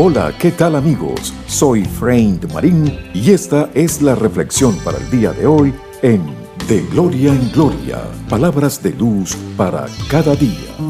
Hola, ¿qué tal amigos? Soy Frank Marín y esta es la reflexión para el día de hoy en De Gloria en Gloria, palabras de luz para cada día.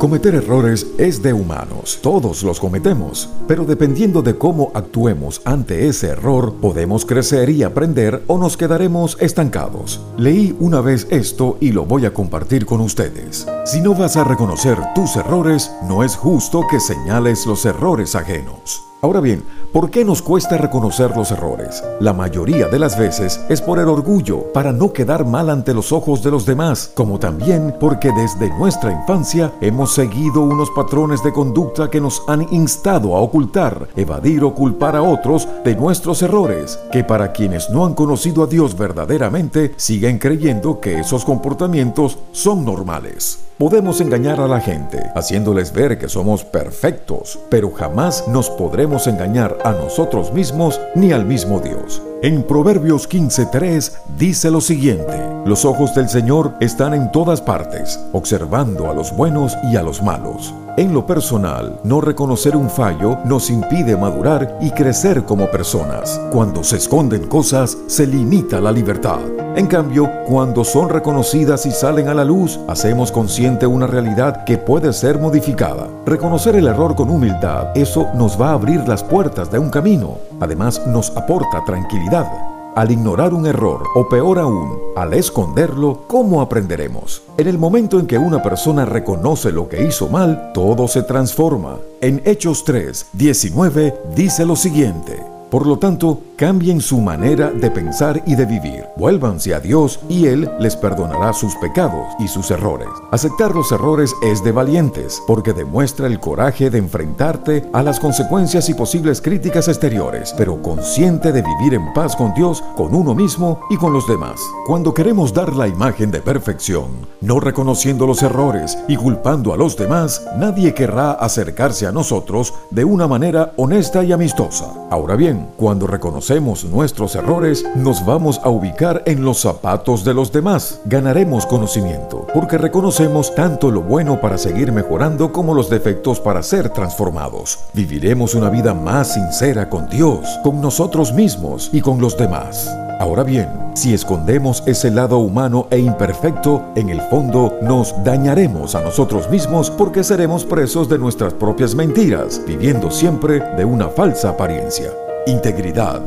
Cometer errores es de humanos, todos los cometemos, pero dependiendo de cómo actuemos ante ese error, podemos crecer y aprender o nos quedaremos estancados. Leí una vez esto y lo voy a compartir con ustedes. Si no vas a reconocer tus errores, no es justo que señales los errores ajenos. Ahora bien, ¿por qué nos cuesta reconocer los errores? La mayoría de las veces es por el orgullo, para no quedar mal ante los ojos de los demás, como también porque desde nuestra infancia hemos seguido unos patrones de conducta que nos han instado a ocultar, evadir o culpar a otros de nuestros errores, que para quienes no han conocido a Dios verdaderamente siguen creyendo que esos comportamientos son normales. Podemos engañar a la gente, haciéndoles ver que somos perfectos, pero jamás nos podremos engañar a nosotros mismos ni al mismo Dios. En Proverbios 15.3 dice lo siguiente, los ojos del Señor están en todas partes, observando a los buenos y a los malos. En lo personal, no reconocer un fallo nos impide madurar y crecer como personas. Cuando se esconden cosas, se limita la libertad. En cambio, cuando son reconocidas y salen a la luz, hacemos consciente una realidad que puede ser modificada. Reconocer el error con humildad, eso nos va a abrir las puertas de un camino. Además, nos aporta tranquilidad. Al ignorar un error, o peor aún, al esconderlo, ¿cómo aprenderemos? En el momento en que una persona reconoce lo que hizo mal, todo se transforma. En Hechos 3, 19 dice lo siguiente. Por lo tanto, cambien su manera de pensar y de vivir. Vuélvanse a Dios y Él les perdonará sus pecados y sus errores. Aceptar los errores es de valientes, porque demuestra el coraje de enfrentarte a las consecuencias y posibles críticas exteriores, pero consciente de vivir en paz con Dios, con uno mismo y con los demás. Cuando queremos dar la imagen de perfección, no reconociendo los errores y culpando a los demás, nadie querrá acercarse a nosotros de una manera honesta y amistosa. Ahora bien, cuando reconocemos nuestros errores, nos vamos a ubicar en los zapatos de los demás. Ganaremos conocimiento, porque reconocemos tanto lo bueno para seguir mejorando como los defectos para ser transformados. Viviremos una vida más sincera con Dios, con nosotros mismos y con los demás. Ahora bien, si escondemos ese lado humano e imperfecto, en el fondo nos dañaremos a nosotros mismos porque seremos presos de nuestras propias mentiras, viviendo siempre de una falsa apariencia. Integridad.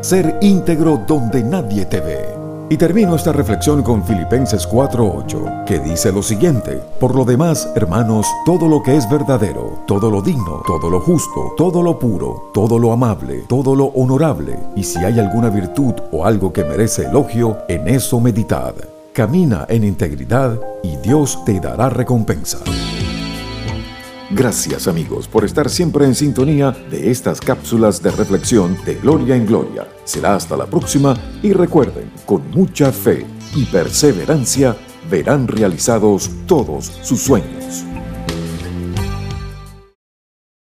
Ser íntegro donde nadie te ve. Y termino esta reflexión con Filipenses 4:8, que dice lo siguiente, por lo demás, hermanos, todo lo que es verdadero, todo lo digno, todo lo justo, todo lo puro, todo lo amable, todo lo honorable, y si hay alguna virtud o algo que merece elogio, en eso meditad. Camina en integridad y Dios te dará recompensa. Gracias amigos por estar siempre en sintonía de estas cápsulas de reflexión de Gloria en Gloria. Será hasta la próxima y recuerden, con mucha fe y perseverancia verán realizados todos sus sueños.